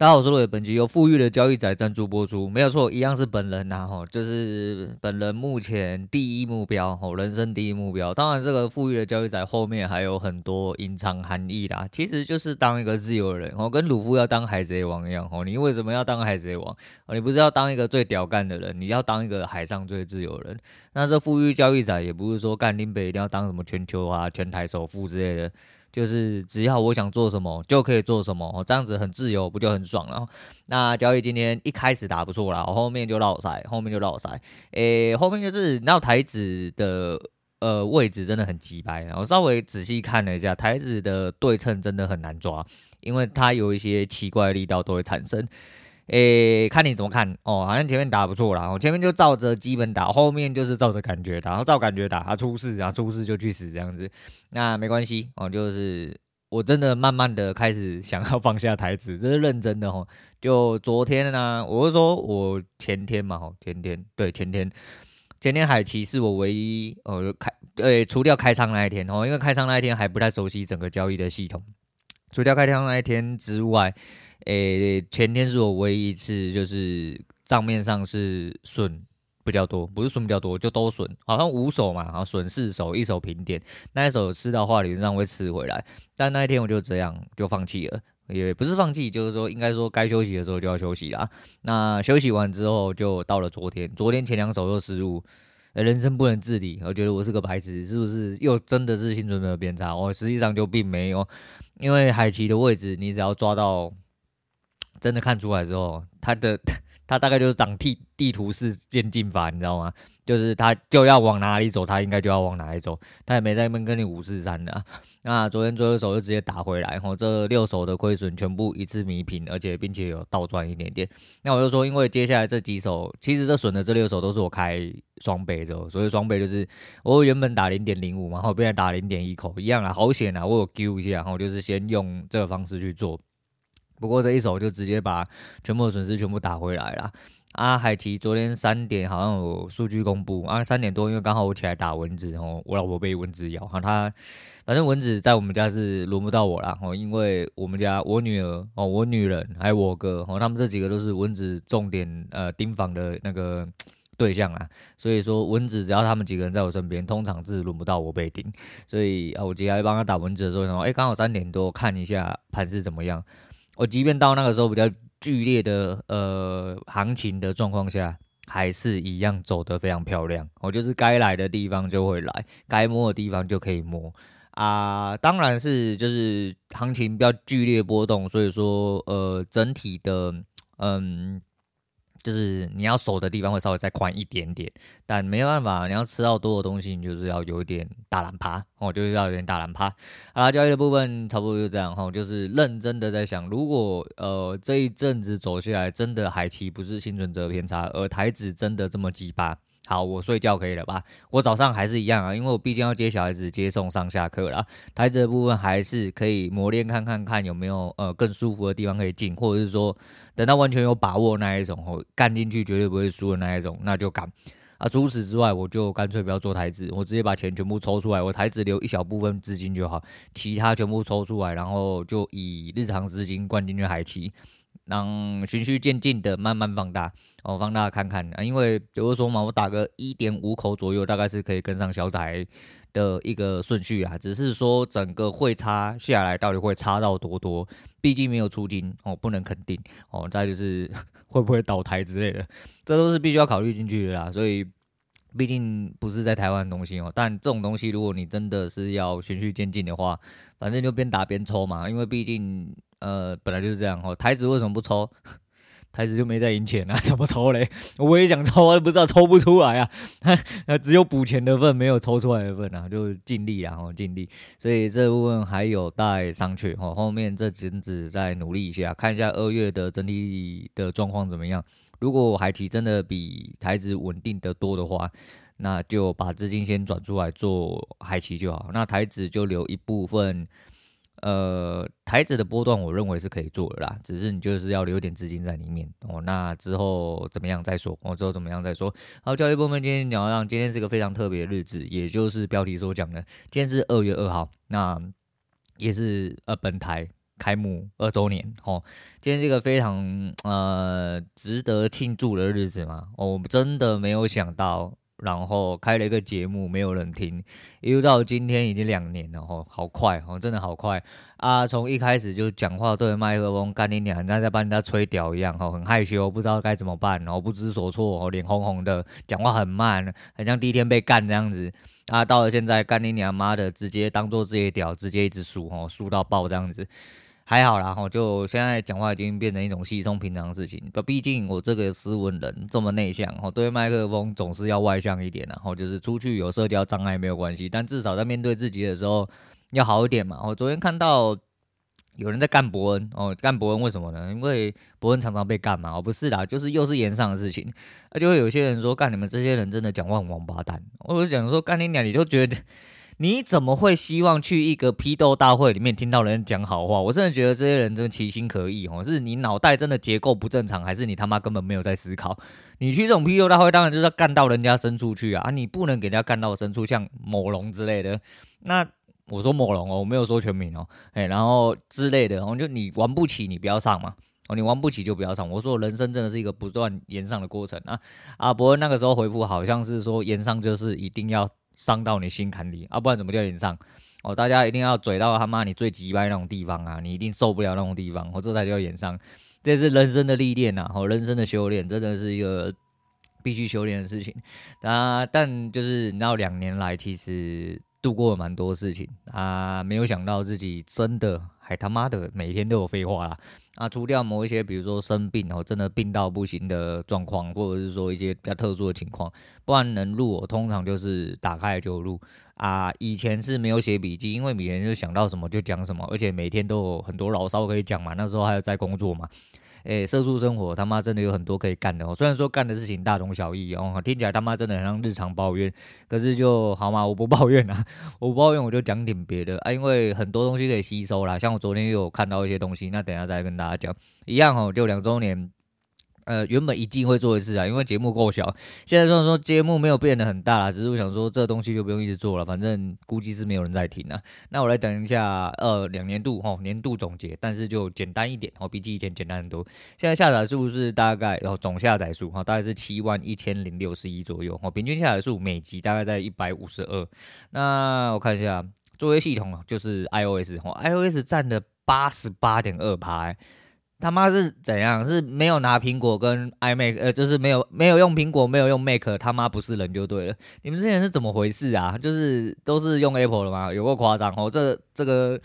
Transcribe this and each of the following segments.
大家好，我是罗伟，本集由富裕的交易仔赞助播出，没有错，一样是本人呐，吼，就是本人目前第一目标，吼，人生第一目标。当然，这个富裕的交易仔后面还有很多隐藏含义啦，其实就是当一个自由人，吼，跟鲁夫要当海贼王一样，吼，你为什么要当海贼王？哦你不是要当一个最屌干的人，你要当一个海上最自由人。那这富裕交易仔也不是说干林北一定要当什么全球啊、全台首富之类的。就是只要我想做什么就可以做什么，这样子很自由，不就很爽了？那交易今天一开始打不错啦，后面就落赛，后面就落赛。诶、后面就是那台子的呃位置真的很鸡掰，然后稍微仔细看了一下，台子的对称真的很难抓，因为它有一些奇怪的力道都会产生。诶、看你怎么看哦，好像前面打不错啦，我前面就照着基本打，后面就是照着感觉打，然后照感觉打，他出事，然后出事就去死这样子，那没关系哦，就是我真的慢慢的开始想要放下台子，这是认真的哦。就昨天呢、我是说我前天嘛，哦，前天对前天，前天海奇是我唯一呃开对除掉开仓那一天哦，因为开仓那一天还不太熟悉整个交易的系统，除掉开仓那一天之外。诶、前天是我唯一一次，就是账面上是损比较多，不是损比较多，就都损，好像五手嘛，然后损四手，一手平点，那一手吃到话理论上会吃回来，但那一天我就这样就放弃了，也不是放弃，就是说应该说该休息的时候就要休息啦。那休息完之后，就到了昨天，昨天前两手又失误，人生不能自理，我觉得我是个白痴，是不是又真的是心存者偏差？我实际上就并没有，因为海奇的位置，你只要抓到。真的看出来之后，他的 他大概就是长地地图式渐进法，你知道吗？就是他就要往哪里走，他应该就要往哪里走，他也没在那边跟你五四三的啊。那 昨天最后一手就直接打回来，然后这六手的亏损全部一次弥平，而且并且有倒赚一点点。那我就说，因为接下来这几手，其实这损的这六手都是我开双倍的，所以双倍就是我原本打零点零五嘛，然后变成打零点一口一样啊，好险啊，我有 Q 一下，然后就是先用这个方式去做。不过这一手就直接把全部的损失全部打回来了。啊，海期昨天三点好像有数据公布啊，三点多因为刚好我起来打蚊子哦，我老婆被蚊子咬，哈，他反正蚊子在我们家是轮不到我啦哦，因为我们家我女儿哦，我女人还有我哥哦，他们这几个都是蚊子重点呃盯防的那个对象啊，所以说蚊子只要他们几个人在我身边，通常是轮不到我被叮，所以啊，我接下来帮他打蚊子的时候，然后哎，刚好三点多看一下盘势怎么样。我即便到那个时候比较剧烈的呃行情的状况下，还是一样走得非常漂亮。我就是该来的地方就会来，该摸的地方就可以摸啊。当然是就是行情比较剧烈波动，所以说呃整体的嗯。就是你要守的地方会稍微再宽一点点，但没办法，你要吃到多的东西，你就是要有一点大懒趴哦，就是要有点大懒趴。好啦，交易的部分差不多就这样哈，就是认真的在想，如果呃这一阵子走下来，真的海期不是幸存者偏差，而台子真的这么鸡巴。好，我睡觉可以了吧？我早上还是一样啊，因为我毕竟要接小孩子接送上下课啦。台子的部分还是可以磨练看看看有没有呃更舒服的地方可以进，或者是说等到完全有把握那一种哦，干进去绝对不会输的那一种，那就干啊。除此之外，我就干脆不要做台子，我直接把钱全部抽出来，我台子留一小部分资金就好，其他全部抽出来，然后就以日常资金灌进去海期。让循序渐进的慢慢放大，哦，放大看看啊，因为比如说嘛，我打个一点五口左右，大概是可以跟上小台的一个顺序啊。只是说整个会差下来，到底会差到多多？毕竟没有出金哦，不能肯定哦。再就是 会不会倒台之类的，这都是必须要考虑进去的啦。所以毕竟不是在台湾的东西哦。但这种东西，如果你真的是要循序渐进的话，反正就边打边抽嘛，因为毕竟。呃，本来就是这样哦。台子为什么不抽？台子就没在赢钱啊，怎么抽嘞？我也想抽啊，不知道抽不出来啊。那只有补钱的份，没有抽出来的份啊，就尽力啊，哦，尽力。所以这部分还有待商榷哦。后面这阵子再努力一下，看一下二月的整体的状况怎么样。如果海期真的比台子稳定得多的话，那就把资金先转出来做海期就好。那台子就留一部分。呃，台子的波段，我认为是可以做的啦，只是你就是要留点资金在里面哦。那之后怎么样再说？哦，之后怎么样再说？好，交易部分今天讲让今天是个非常特别的日子，也就是标题所讲的，今天是二月二号，那也是呃本台开幕二周年哦，今天是一个非常呃值得庆祝的日子嘛，我真的没有想到。然后开了一个节目，没有人听，一直到今天已经两年了，吼，好快，哦，真的好快啊！从一开始就讲话对麦克风，干你娘，像在帮人家吹屌一样，吼，很害羞，不知道该怎么办，然后不知所措，脸红红的，讲话很慢，很像第一天被干这样子啊！到了现在，干你娘妈的，直接当做自己的屌，直接一直输，吼，输到爆这样子。还好啦，吼，就现在讲话已经变成一种稀松平常的事情。不，毕竟我这个斯文人这么内向，吼，对麦克风总是要外向一点，然后就是出去有社交障碍没有关系，但至少在面对自己的时候要好一点嘛。我昨天看到有人在干伯恩，哦，干伯恩为什么呢？因为伯恩常常被干嘛？哦，不是啦，就是又是炎上的事情，那就会有些人说，干你们这些人真的讲话很王八蛋。我就讲说，干你俩，你就觉得。你怎么会希望去一个批斗大会里面听到人讲好话？我真的觉得这些人真的其心可疑哦，是你脑袋真的结构不正常，还是你他妈根本没有在思考？你去这种批斗大会，当然就是要干到人家深处去啊！啊，你不能给人家干到深处，像某龙之类的。那我说某龙哦，我没有说全名哦，哎，然后之类的，哦，就你玩不起，你不要上嘛。哦，你玩不起就不要上。我说人生真的是一个不断延上的过程啊！啊，不过那个时候回复好像是说延上就是一定要。伤到你心坎里啊，不然怎么叫演唱？哦，大家一定要嘴到他妈你最鸡掰那种地方啊，你一定受不了那种地方，我，这才叫演唱。这是人生的历练呐，哦，人生的修炼，真的是一个必须修炼的事情啊。但就是你知道，两年来其实度过了蛮多事情啊，没有想到自己真的还他妈的每天都有废话啦。啊，除掉某一些，比如说生病哦，真的病到不行的状况，或者是说一些比较特殊的情况，不然能录，我通常就是打开就录啊。以前是没有写笔记，因为每天就想到什么就讲什么，而且每天都有很多牢骚可以讲嘛。那时候还有在工作嘛。诶，社畜生活他妈真的有很多可以干的哦。虽然说干的事情大同小异哦，听起来他妈真的很像日常抱怨，可是就好嘛，我不抱怨啊，我不抱怨我就讲点别的啊，因为很多东西可以吸收啦。像我昨天又有看到一些东西，那等下再跟大家讲。一样哦，就两周年。呃，原本一季会做一次啊，因为节目够小。现在虽然说节目没有变得很大啦，只是我想说这东西就不用一直做了，反正估计是没有人在听啊。那我来讲一下，呃，两年度哈年度总结，但是就简单一点哦，比起以前简单很多。现在下载数是大概，然后总下载数哈大概是七万一千零六十一左右哦，平均下载数每集大概在一百五十二。那我看一下作业系统啊，就是 iOS 哦，iOS 占了八十八点二趴。他妈是怎样？是没有拿苹果跟 iMac，呃，就是没有没有用苹果，没有用 Mac，他妈不是人就对了。你们之前是怎么回事啊？就是都是用 Apple 的吗？有过夸张哦！这这个。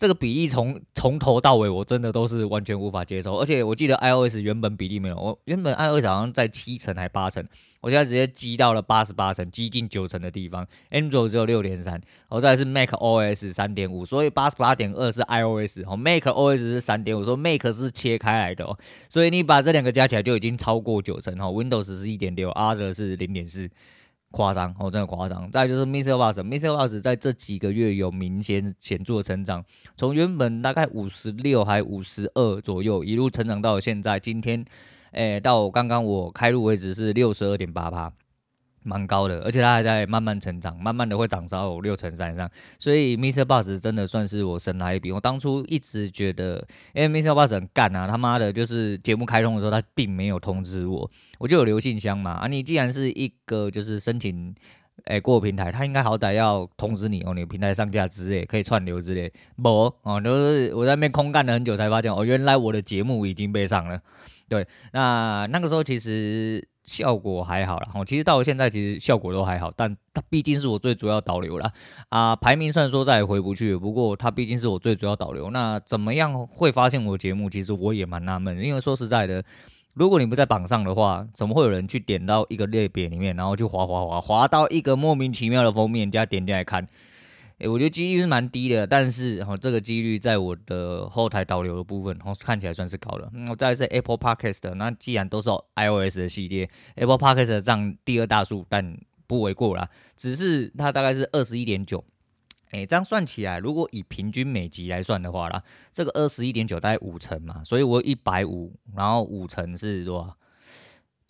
这个比例从从头到尾，我真的都是完全无法接受。而且我记得 iOS 原本比例没有，我原本 iOS 好像在七成还八成，我现在直接积到了八十八成，接近九成的地方。Android 只有六点三，我再是 Mac OS 三点五，所以八十八点二是 iOS，哦，Mac OS 是三点五，说 Mac 是切开来的哦，所以你把这两个加起来就已经超过九成，哦，Windows 是一点六，Other 是零点四。夸张哦，真的夸张。再就是 MixerBox，MixerBox 在这几个月有明显显著的成长，从原本大概五十六还五十二左右，一路成长到现在，今天，诶，到刚刚我开路为止是六十二点八趴。蛮高的，而且它还在慢慢成长，慢慢的会涨到六成三上，所以 MixerBox 真的算是我神来一笔。我当初一直觉得，因为 MixerBox 很干啊，他妈的，就是节目开通的时候，他并没有通知我，我就有留信箱嘛。啊，你既然是一个就是申请，哎、过平台，他应该好歹要通知你哦，你平台上架之类，可以串流之类，不哦，就是我在那边空干了很久才发现，哦，原来我的节目已经被上了。对，那那个时候其实。效果还好啦，哦，其实到了现在其实效果都还好，但它毕竟是我最主要导流啦。啊。排名虽然说再也回不去，不过它毕竟是我最主要导流。那怎么样会发现我的节目？其实我也蛮纳闷，因为说实在的，如果你不在榜上的话，怎么会有人去点到一个类别里面，然后就滑滑滑滑到一个莫名其妙的封面，人家点进来看？诶、我觉得几率是蛮低的，但是哈、哦，这个几率在我的后台导流的部分，哦，看起来算是高的。我、再是 Apple Podcast，那既然都是 iOS 的系列，Apple Podcast 占第二大数，但不为过啦。只是它大概是二十一点九，诶，这样算起来，如果以平均每集来算的话啦，这个二十一点九大概五成嘛，所以我一百五，然后五成是多少？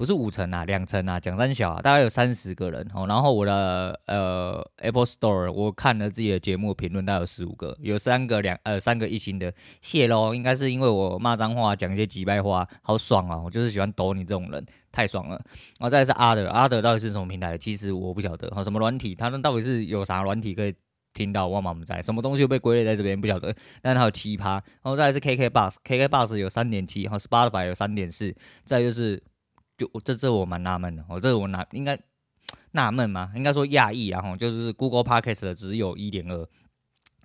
不是五成啊，两成啊，讲三小啊，大概有三十个人哦。然后我的呃 Apple Store，我看了自己的节目评论，大概有十五个，有三个两呃三个一星的，谢喽。应该是因为我骂脏话，讲一些机掰话，好爽啊！我就是喜欢抖你这种人，太爽了。然后再是 Other，Other 到底是什么平台？其实我不晓得，哈，什么软体？他们到底是有啥软体可以听到？我们在什么东西又被归类在这边？不晓得。但是它有奇葩。然后再是 KK Bus，KK Bus 有三点七，然后 Spotify 有三点四，再就是。就这这我蛮纳闷的，我这我纳应该纳闷吗？应该说讶异，啊，吼就是 Google Podcast 的只有一点二。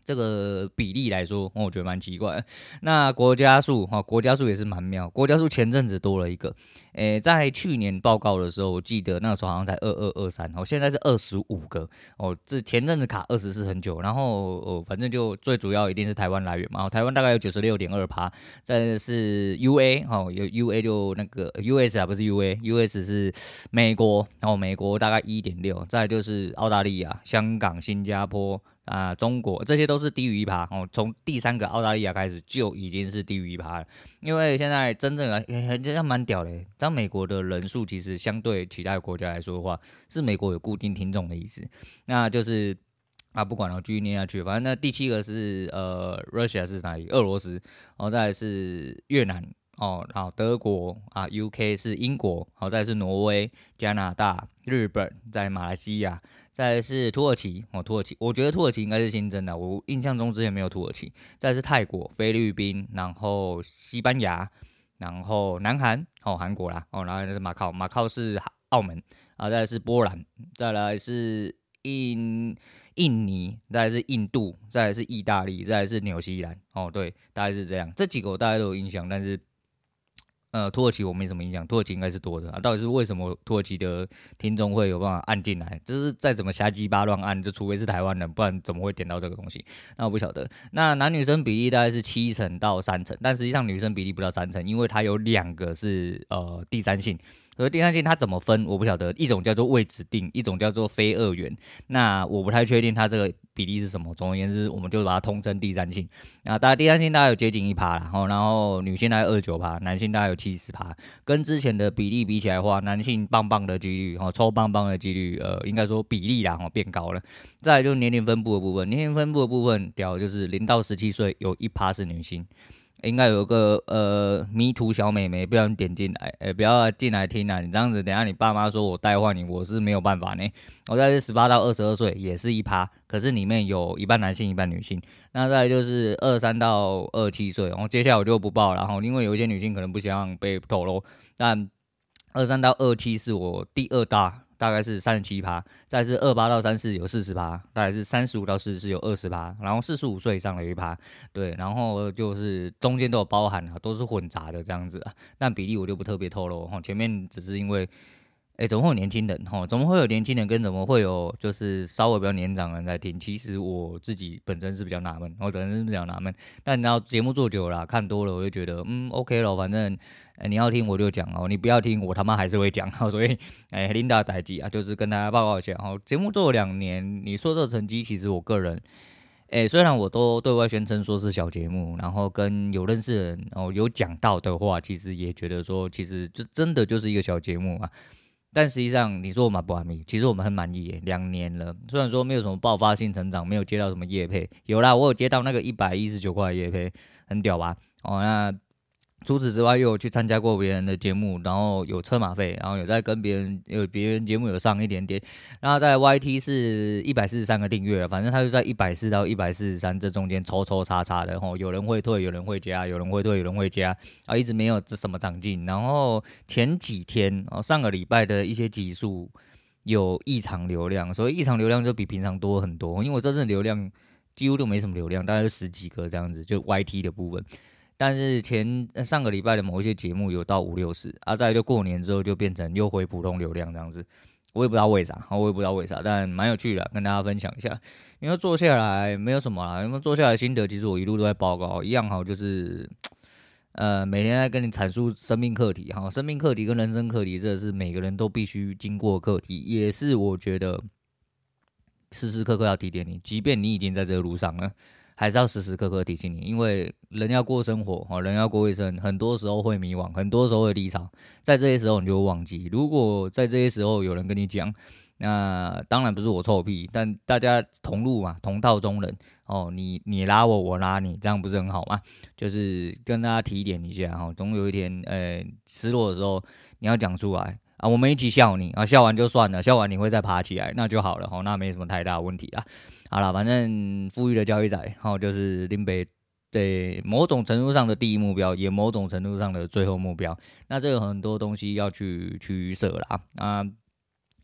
这个比例来说，我觉得蛮奇怪。那国家数哈，国家数也是蛮妙。国家数前阵子多了一个，诶，在去年报告的时候，我记得那个时候好像才二二二三，哦，现在是二十五个哦。这前阵子卡二十四很久，然后哦，反正就最主要一定是台湾来源嘛。哦台湾大概有九十六点二趴，再是 UA 哦，有 UA 就那个 US 啊，不是 UA，US 是美国，然后美国大概一点六，再就是澳大利亚、香港、新加坡。啊，中国这些都是低于一趴哦。从第三个澳大利亚开始就已经是低于一趴了，因为现在真正的还真的蛮屌的。当美国的人数其实相对其他国家来说的话，是美国有固定听众的意思。那就是啊，不管了，继续念下去。反正那第七个是呃，Russia 是哪里？俄罗斯，然后再是越南哦，然后，德国啊，UK 是英国，好，再是挪威、加拿大、日本，在马来西亚。再是土耳其哦，土耳其，我觉得土耳其应该是新增的，我印象中之前没有土耳其。再是泰国、菲律宾，然后西班牙，然后南韩哦，韩国啦哦，然后是马靠，马靠是澳门啊，再是波兰，再来是印印尼，再来是印度，再来是意大利，再来是纽西兰哦，对，大概是这样，这几个我大概都有印象，但是。呃，土耳其我没什么印象，土耳其应该是多的啊。到底是为什么土耳其的听众会有办法按进来？就是再怎么瞎鸡巴乱按，就除非是台湾人，不然怎么会点到这个东西？那我不晓得。那男女生比例大概是七成到三成，但实际上女生比例不到三成，因为它有两个是呃第三性。而第三性它怎么分，我不晓得。一种叫做未指定，一种叫做非二元。那我不太确定它这个比例是什么。总而言之，我们就把它通称第三性。那大概第三性大概有接近一趴，然后然后女性大概二九趴，男性大概有七十趴。跟之前的比例比起来的话，男性棒棒的几率，哈，抽棒棒的几率，呃，应该说比例啦，哈，变高了。再来就是年龄分布的部分，年龄分布的部分，屌就是零到十七岁有一趴是女性。应该有个呃迷途小美眉，不要点进来，哎、不要进来听啊！你这样子，等下你爸妈说我带坏你，我是没有办法呢。我在这十八到二十二岁也是一趴，可是里面有一半男性，一半女性。那再就是二三到二七岁，然后接下来我就不报了，然后因为有一些女性可能不希望被透露，但二三到二七是我第二大。大概是三十七趴，再是二八到三四有四十趴，大概是三十五到四十四有二十趴，然后四十五岁以上的一趴，对，然后就是中间都有包含啊，都是混杂的这样子啊，但比例我就不特别透露哈，前面只是因为，哎，怎么会有年轻人哈？怎么会有年轻人跟怎么会有就是稍微比较年长的人在听？其实我自己本身是比较纳闷，我本身是比较纳闷，但你知道节目做久了，看多了，我就觉得嗯，OK 了，反正。你要听我就讲哦，你不要听我他妈还是会讲，所以哎，琳达代记啊，就是跟大家报告一下哦。节目做了两年，你说这个成绩，其实我个人，哎、虽然我都对外宣称说是小节目，然后跟有认识人哦有讲到的话，其实也觉得说，其实就真的就是一个小节目啊。但实际上，你说我满不满意？其实我们很满意，两年了，虽然说没有什么爆发性成长，没有接到什么业配，有啦，我有接到那个一百一十九块业配，很屌吧？哦，那。除此之外，又有去参加过别人的节目，然后有车马费，然后有在跟别人有别人节目有上一点点，然后在 YT 是一百四十三个订阅，反正他就在一百四到一百四十三这中间抽抽插插的吼，有人会退，有人会加，有人会退，有人会加，啊，一直没有这什么长进。然后前几天哦，上个礼拜的一些集数有异常流量，所以异常流量就比平常多很多，因为我这次流量几乎都没什么流量，大概就十几个这样子，就 YT 的部分。但是前上个礼拜的某一些节目有到五六十，啊，再就过年之后就变成又回普通流量这样子，我也不知道为啥，我也不知道为啥，但蛮有趣的，跟大家分享一下。因为坐下来没有什么啦，因为坐下来心得，其实我一路都在报告，一样好，就是呃每天在跟你阐述生命课题，哈，生命课题跟人生课题，这是每个人都必须经过课题，也是我觉得时时刻刻要提点你，即便你已经在这个路上了。还是要时时刻刻提醒你，因为人要过生活哦，人要过一生，很多时候会迷惘，很多时候会离场，在这些时候你就会忘记。如果在这些时候有人跟你讲，那当然不是我臭屁，但大家同路嘛，同道中人哦，你你拉我，我拉你，这样不是很好吗？就是跟大家提点一下哈，总有一天，呃，失落的时候你要讲出来啊，我们一起笑你啊，笑完就算了，笑完你会再爬起来，那就好了哈，那没什么太大问题啦。好了，反正富裕的交易仔，然后，就是林北对某种程度上的第一目标，也某种程度上的最后目标，那这个很多东西要去取舍啦啊。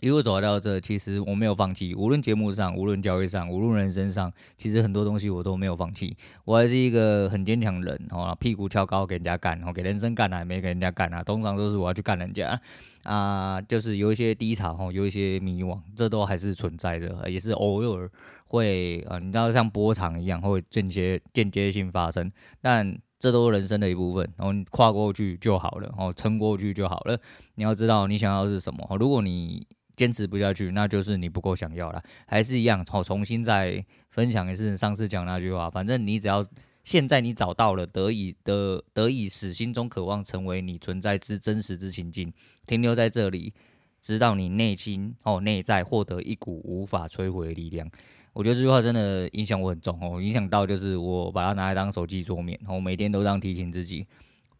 一路走到这，其实我没有放弃。无论节目上，无论交易上，无论人生上，其实很多东西我都没有放弃。我还是一个很坚强的人，哦，屁股翘高给人家干，哦，给人生干啊，没给人家干啊，通常都是我要去干人家啊。就是有一些低潮，哦，有一些迷惘，这都还是存在的，也是偶尔会啊，你知道像波长一样，会间接间接性发生，但这都是人生的一部分，然后跨过去就好了，哦，撑过去就好了。你要知道你想要的是什么，如果你坚持不下去，那就是你不够想要了。还是一样，好，重新再分享一次上次讲那句话。反正你只要现在你找到了，得以得得以使心中渴望成为你存在之真实之情境，停留在这里，直到你内心哦内在获得一股无法摧毁的力量。我觉得这句话真的影响我很重哦，影响到就是我把它拿来当手机桌面，我每天都这样提醒自己，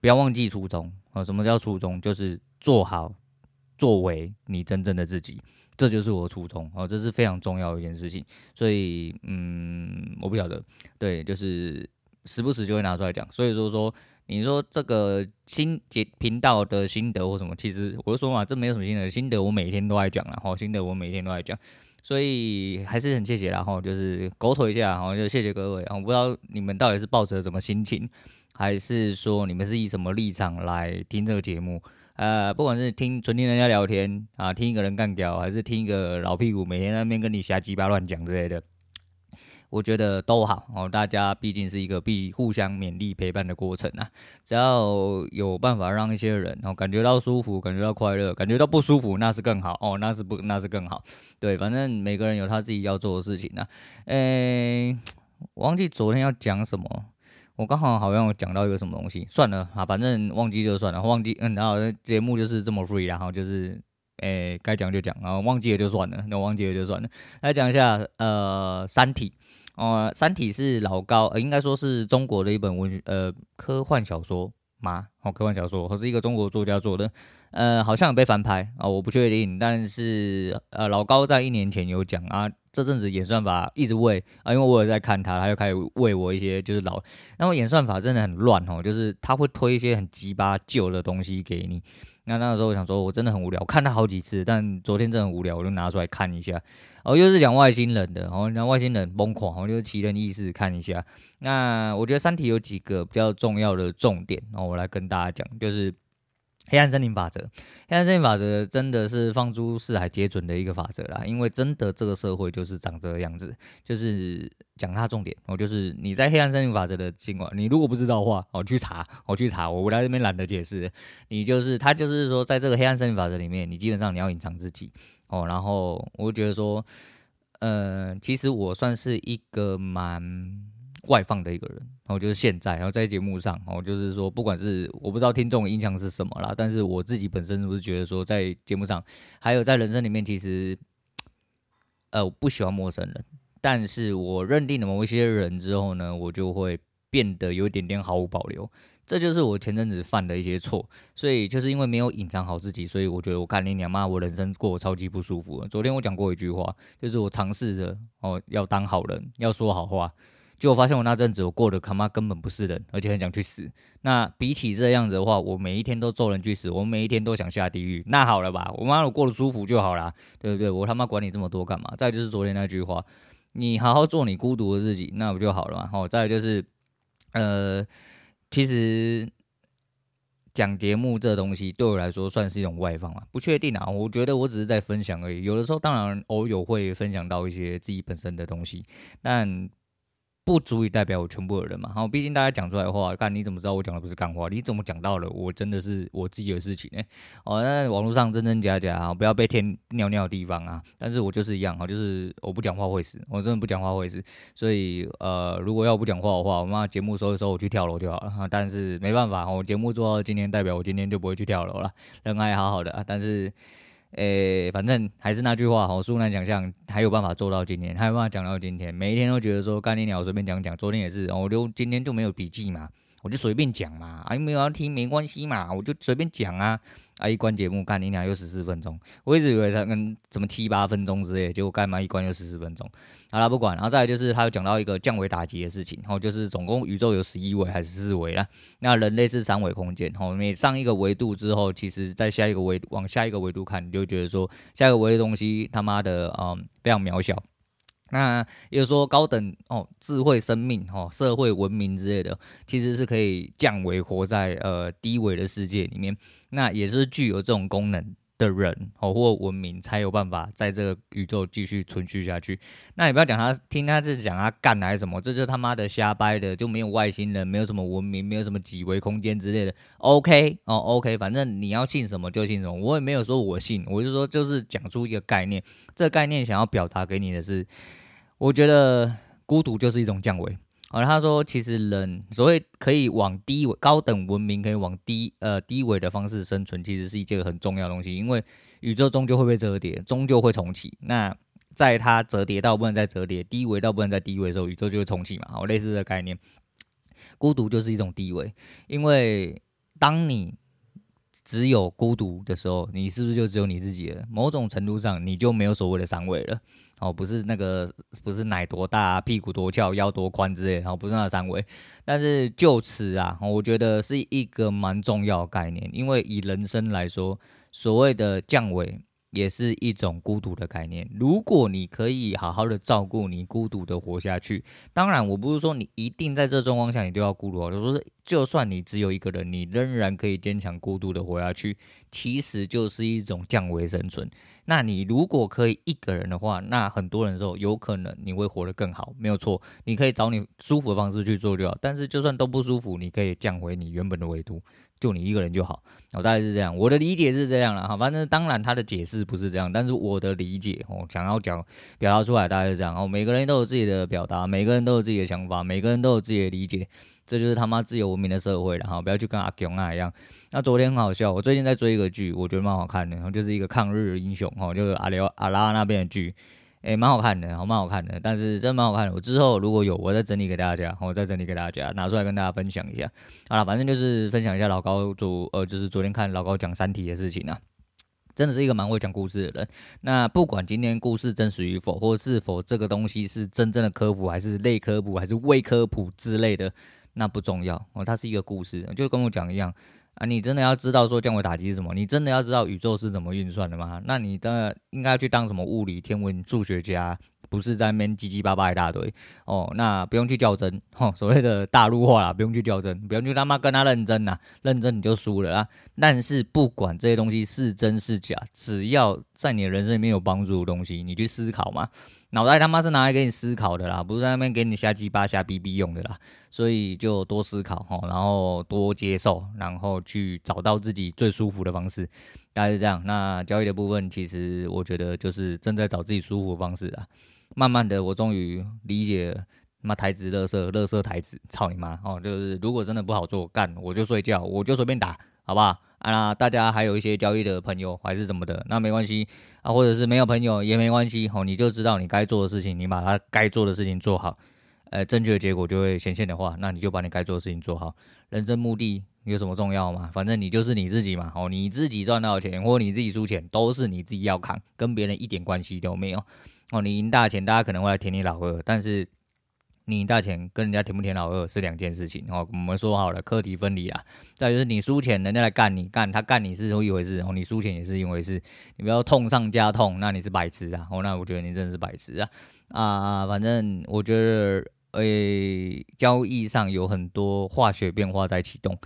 不要忘记初衷啊。什么叫初衷？就是做好。作为你真正的自己，这就是我的初衷哦，这是非常重要的一件事情。所以，嗯，我不晓得，对，就是时不时就会拿出来讲。所以说说，你说这个新节频道的心得或什么，其实我就说嘛，这没有什么心得，心得我每天都爱讲了哈，心得我每天都爱讲。所以还是很谢谢啦哈，就是狗腿一下然后，就谢谢各位。我不知道你们到底是抱着什么心情，还是说你们是以什么立场来听这个节目。呃，不管是听纯听人家聊天啊，听一个人干屌，还是听一个老屁股每天在那边跟你瞎鸡巴乱讲之类的，我觉得都好哦。大家毕竟是一个必互相勉励陪伴的过程啊。只要有办法让一些人哦感觉到舒服，感觉到快乐，感觉到不舒服，那是更好哦，那是不那是更好。对，反正每个人有他自己要做的事情啊。诶，忘记昨天要讲什么。我刚好好像讲到一个什么东西，算了啊，反正忘记就算了，忘记嗯，然后节目就是这么 free，然后就是诶该讲就讲，然后忘记了就算了，那忘记了就算了。来讲一下呃，《三体》哦，《三体》是老高，呃、应该说是中国的一本文学呃科幻小说嘛？哦，科幻小说，或是一个中国作家做的，呃，好像有被翻拍啊、哦，我不确定，但是呃，老高在一年前有讲啊。这阵子演算法一直喂啊，因为我有在看他，他就开始喂我一些就是老，然后演算法真的很乱哦，就是他会推一些很鸡巴旧的东西给你。那那个时候我想说，我真的很无聊，看他好几次，但昨天真的很无聊，我就拿出来看一下。哦，又是讲外星人的，哦，讲外星人疯狂，哦，就是奇人异事看一下。那我觉得《三体》有几个比较重要的重点，然后我来跟大家讲，就是。黑暗森林法则，黑暗森林法则真的是放诸四海皆准的一个法则啦。因为真的这个社会就是长这个样子，就是讲它重点哦，就是你在黑暗森林法则的情况，你如果不知道的话，哦去查，我去查，我来这边懒得解释。你就是他就是说，在这个黑暗森林法则里面，你基本上你要隐藏自己哦。然后我觉得说，呃，其实我算是一个蛮。外放的一个人，然后就是现在，然后在节目上，哦，就是说，不管是我不知道听众的印象是什么啦，但是我自己本身是不是觉得说，在节目上，还有在人生里面，其实，呃，我不喜欢陌生人，但是我认定了某一些人之后呢，我就会变得有一点点毫无保留，这就是我前阵子犯的一些错，所以就是因为没有隐藏好自己，所以我觉得我看你娘妈，我人生过得超级不舒服。昨天我讲过一句话，就是我尝试着哦，要当好人，要说好话。结果发现我那阵子我过得他妈根本不是人，而且很想去死。那比起这样子的话，我每一天都咒人去死，我每一天都想下地狱。那好了吧，我妈我过得舒服就好啦，对不对？我他妈管你这么多干嘛？再就是昨天那句话，你好好做你孤独的自己，那不就好了嘛？好，再就是，呃，其实讲节目这东西对我来说算是一种外放啊，不确定啊。我觉得我只是在分享而已。有的时候当然偶有会分享到一些自己本身的东西，但。不足以代表我全部的人嘛。好，毕竟大家讲出来的话，看你怎么知道我讲的不是干话？你怎么讲到了？我真的是我自己的事情呢、哦，那网络上真真假假啊，不要被天尿尿的地方啊。但是我就是一样哈，就是我不讲话会死，我真的不讲话会死。所以呃，如果要不讲话的话，我妈节目收一收，我去跳楼就好了。但是没办法，我节目做到今天，代表我今天就不会去跳楼了，人还好好的。但是。诶、反正还是那句话，好，苏南想象还有办法做到今天，还有办法讲到今天，每一天都觉得说干你鸟，随便讲讲。昨天也是，我就今天就没有笔记嘛。我就随便讲嘛，啊，没有要听没关系嘛，我就随便讲啊。啊，一关节目，干你俩又十四分钟，我一直以为他跟什么七八分钟之类，结果干嘛一关又十四分钟。好了，不管，然后再来就是他有讲到一个降维打击的事情，然后就是总共宇宙有十一维还是四维啦，那人类是三维空间，吼，每上一个维度之后，其实在下一个维往下一个维度看，你就觉得说下一个维的东西他妈的，嗯，非常渺小。那也就是说，高等哦，智慧生命哦，社会文明之类的，其实是可以降维活在呃低维的世界里面。那也是具有这种功能的人哦，或文明才有办法在这个宇宙继续存续下去。那你不要讲他，听他这讲他干还是什么，这就他妈的瞎掰的，就没有外星人，没有什么文明，没有什么几维空间之类的。OK 哦，OK，反正你要信什么就信什么，我也没有说我信，我就说就是讲出一个概念，这个概念想要表达给你的是。我觉得孤独就是一种降维。好，他说，其实人所谓可以往低维、高等文明可以往低呃低维的方式生存，其实是一件很重要的东西。因为宇宙终究会被折叠，终究会重启。那在它折叠到不能再折叠，低维到不能再低维的时候，宇宙就会重启嘛。好，类似的概念，孤独就是一种低维。因为当你只有孤独的时候，你是不是就只有你自己了？某种程度上，你就没有所谓的三维了。哦，不是那个，不是奶多大、屁股多翘、腰多宽之类，然后不是那三维。但是就此啊，我觉得是一个蛮重要的概念，因为以人生来说，所谓的降维。也是一种孤独的概念。如果你可以好好的照顾你，孤独的活下去。当然，我不是说你一定在这状况下你都要孤独，我说是就算你只有一个人，你仍然可以坚强孤独的活下去，其实就是一种降维生存。那你如果可以一个人的话，那很多人的时候有可能你会活得更好，没有错。你可以找你舒服的方式去做就好。但是就算都不舒服，你可以降回你原本的维度。就你一个人就好，哦，大概是这样。我的理解是这样了哈，反正当然他的解释不是这样，但是我的理解哦，想要讲表达出来大概是这样哦。每个人都有自己的表达，每个人都有自己的想法，每个人都有自己的理解，这就是他妈自由文明的社会了哈。不要去跟阿强那一样。那昨天很好笑，我最近在追一个剧，我觉得蛮好看的，然后就是一个抗日英雄哦，就是阿廖阿拉那边的剧。诶，蛮好看的，好蛮好看的，但是真蛮好看的。我之后如果有，我再整理给大家，我再整理给大家，拿出来跟大家分享一下。好了，反正就是分享一下老高昨呃，就是昨天看老高讲《三体》的事情啊，真的是一个蛮会讲故事的人。那不管今天故事真实与否，或是否这个东西是真正的科普，还是类科普，还是伪科普之类的，那不重要哦，它是一个故事，就跟我讲一样。啊，你真的要知道说降维打击是什么？你真的要知道宇宙是怎么运算的吗？那你的应该去当什么物理、天文、数学家，不是在那边叽叽巴巴一大堆哦。那不用去较真，吼，所谓的大陆话啦，不用去较真，不用去他妈跟他认真呐，认真你就输了啊。但是不管这些东西是真是假，只要在你的人生里面有帮助的东西，你去思考嘛。脑袋他妈是拿来给你思考的啦，不是在那边给你瞎鸡巴瞎逼逼用的啦，所以就多思考齁，然后多接受，然后去找到自己最舒服的方式，大概是这样。那交易的部分，其实我觉得就是正在找自己舒服的方式啊。慢慢的，我终于理解了，妈台子乐色，乐色台子，操你妈哦！就是如果真的不好做，干我就睡觉，我就随便打，好不好？啊，大家还有一些交易的朋友还是什么的，那没关系啊，或者是没有朋友也没关系，吼，你就知道你该做的事情，你把它该做的事情做好，呃，正确的结果就会显现的话，那你就把你该做的事情做好。人生目的有什么重要吗？反正你就是你自己嘛，哦，你自己赚到钱或你自己输钱都是你自己要扛，跟别人一点关系都没有。哦，你赢大钱，大家可能会来舔你老二，但是。你大钱跟人家填不填老二是两件事情哦，我们说好了，课题分离啊。再就是你输钱，人家来干你干他干你是一回事哦，你输钱也是一回事，你不要痛上加痛，那你是白痴啊！哦，那我觉得你真的是白痴啊啊！反正我觉得，诶、交易上有很多化学变化在启动，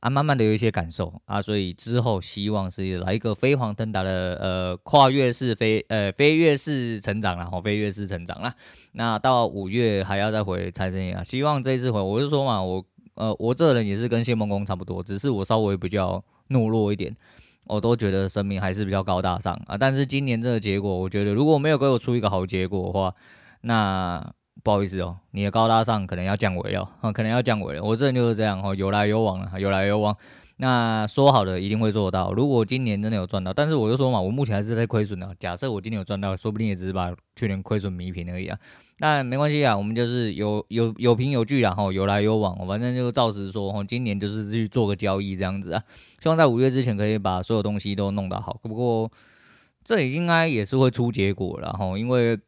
啊，慢慢的有一些感受啊，所以之后希望是来一个飞黄腾达的呃跨越式飞呃飞跃式成长啦，吼飞跃式成长啦。那到五月还要再回财神爷啊，希望这一次回，我就说嘛，我呃我这人也是跟谢孟恭差不多，只是我稍微比较懦弱一点，我都觉得生命还是比较高大上啊。但是今年这个结果，我觉得如果没有给我出一个好结果的话，那。不好意思哦，你的高大上可能要降维了，啊，可能要降维了。我这人就是这样哦，有来有往啊，有来有往。那说好的一定会做到。如果今年真的有赚到，但是我就说嘛，我目前还是在亏损的。假设我今年有赚到，说不定也只是把去年亏损弥平而已啊。那没关系啊，我们就是有有有凭有据啦，哈，有来有往。反正就照实说，哈，今年就是去做个交易这样子啊。希望在五月之前可以把所有东西都弄得好。不过这里应该也是会出结果了，哈，因为。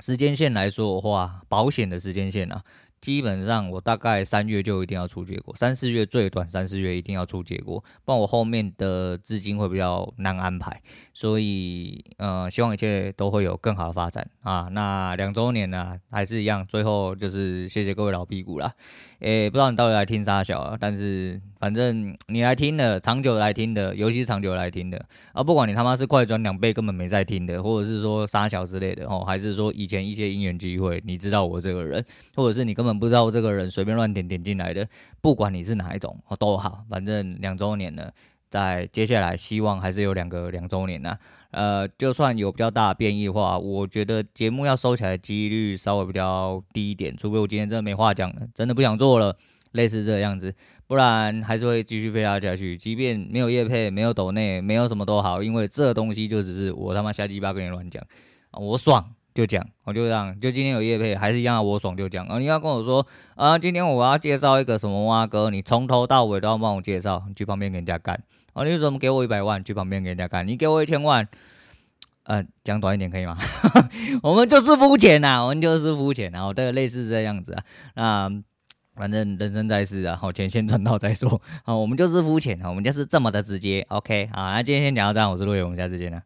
时间线来说的话，保险的时间线啊，基本上我大概三月就一定要出结果，三四月最短三四月一定要出结果，不然我后面的资金会比较难安排。所以，呃，希望一切都会有更好的发展啊。那两周年呢、啊，还是一样，最后就是谢谢各位老屁股啦。诶、不知道你到底来听啥小啊，但是反正你来听的，长久来听的，尤其是长久来听的啊，不管你他妈是快转两倍根本没在听的，或者是说啥小之类的哦，还是说以前一些因缘机会，你知道我这个人，或者是你根本不知道这个人随便乱点点进来的，不管你是哪一种哦都好，反正两周年了，在接下来希望还是有两个两周年呐。呃，就算有比较大变异的话，我觉得节目要收起来的几率稍微比较低一点，除非我今天真的没话讲了，真的不想做了，类似这样子，不然还是会继续飞下下去。即便没有叶配，没有抖内，没有什么都好，因为这东西就只是我他妈瞎鸡巴跟你乱讲，我爽就讲，我就这样，就今天有叶配还是一样，我爽就讲。啊，你要跟我说啊，今天我要介绍一个什么蛙哥，你从头到尾都要帮我介绍，你去旁边给人家干。哦，你怎么给我一百万去旁边给人家干？你给我一千万，呃，讲短一点可以吗？我们就是肤浅呐，我们就是肤浅，然后对类似这样子啊。那反正人生在世啊，好钱先赚到再说。啊，我们就是肤浅啊，我们就是这么的直接。OK，好，那今天先讲到这样，我是陆伟，我们下次见了。